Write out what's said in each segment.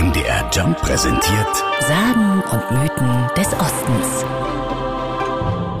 MDR Jump präsentiert Sagen und Mythen des Ostens.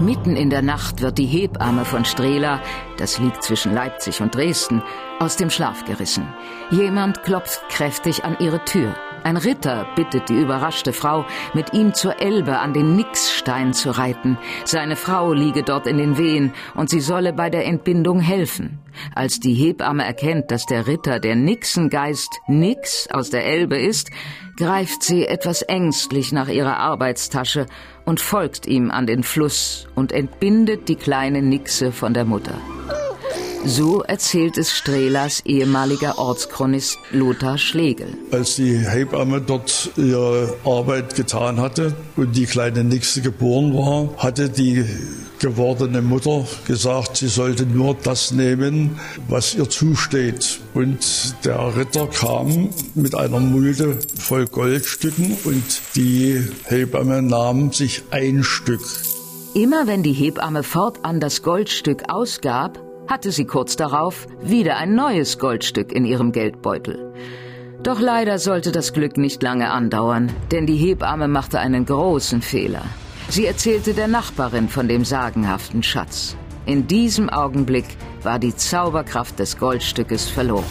Mitten in der Nacht wird die Hebamme von Strehla, das liegt zwischen Leipzig und Dresden, aus dem Schlaf gerissen. Jemand klopft kräftig an ihre Tür. Ein Ritter bittet die überraschte Frau, mit ihm zur Elbe an den Nixstein zu reiten. Seine Frau liege dort in den Wehen und sie solle bei der Entbindung helfen. Als die Hebamme erkennt, dass der Ritter der Nixengeist Nix aus der Elbe ist, greift sie etwas ängstlich nach ihrer Arbeitstasche und folgt ihm an den Fluss und entbindet die kleine Nixe von der Mutter. So erzählt es Strehlers ehemaliger Ortschronist Lothar Schlegel. Als die Hebamme dort ihre Arbeit getan hatte und die kleine Nixe geboren war, hatte die gewordene Mutter gesagt, sie sollte nur das nehmen, was ihr zusteht. Und der Ritter kam mit einer Mulde voll Goldstücken und die Hebamme nahm sich ein Stück. Immer wenn die Hebamme fortan das Goldstück ausgab, hatte sie kurz darauf wieder ein neues Goldstück in ihrem Geldbeutel. Doch leider sollte das Glück nicht lange andauern, denn die Hebamme machte einen großen Fehler. Sie erzählte der Nachbarin von dem sagenhaften Schatz. In diesem Augenblick war die Zauberkraft des Goldstückes verloren.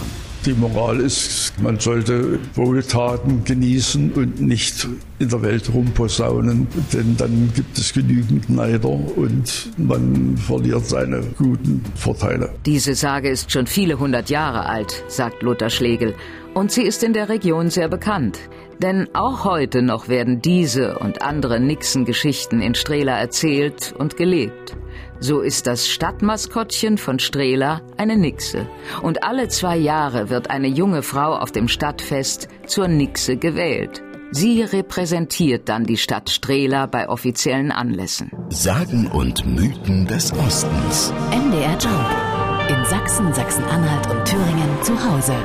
Die Moral ist, man sollte Wohltaten genießen und nicht in der Welt rumposaunen, denn dann gibt es genügend Neider und man verliert seine guten Vorteile. Diese Sage ist schon viele hundert Jahre alt, sagt Lothar Schlegel, und sie ist in der Region sehr bekannt. Denn auch heute noch werden diese und andere Nixen-Geschichten in Strehla erzählt und gelebt. So ist das Stadtmaskottchen von Strehla eine Nixe. Und alle zwei Jahre wird eine junge Frau auf dem Stadtfest zur Nixe gewählt. Sie repräsentiert dann die Stadt Strehla bei offiziellen Anlässen. Sagen und Mythen des Ostens. MDR Jump. In Sachsen, Sachsen-Anhalt und Thüringen zu Hause.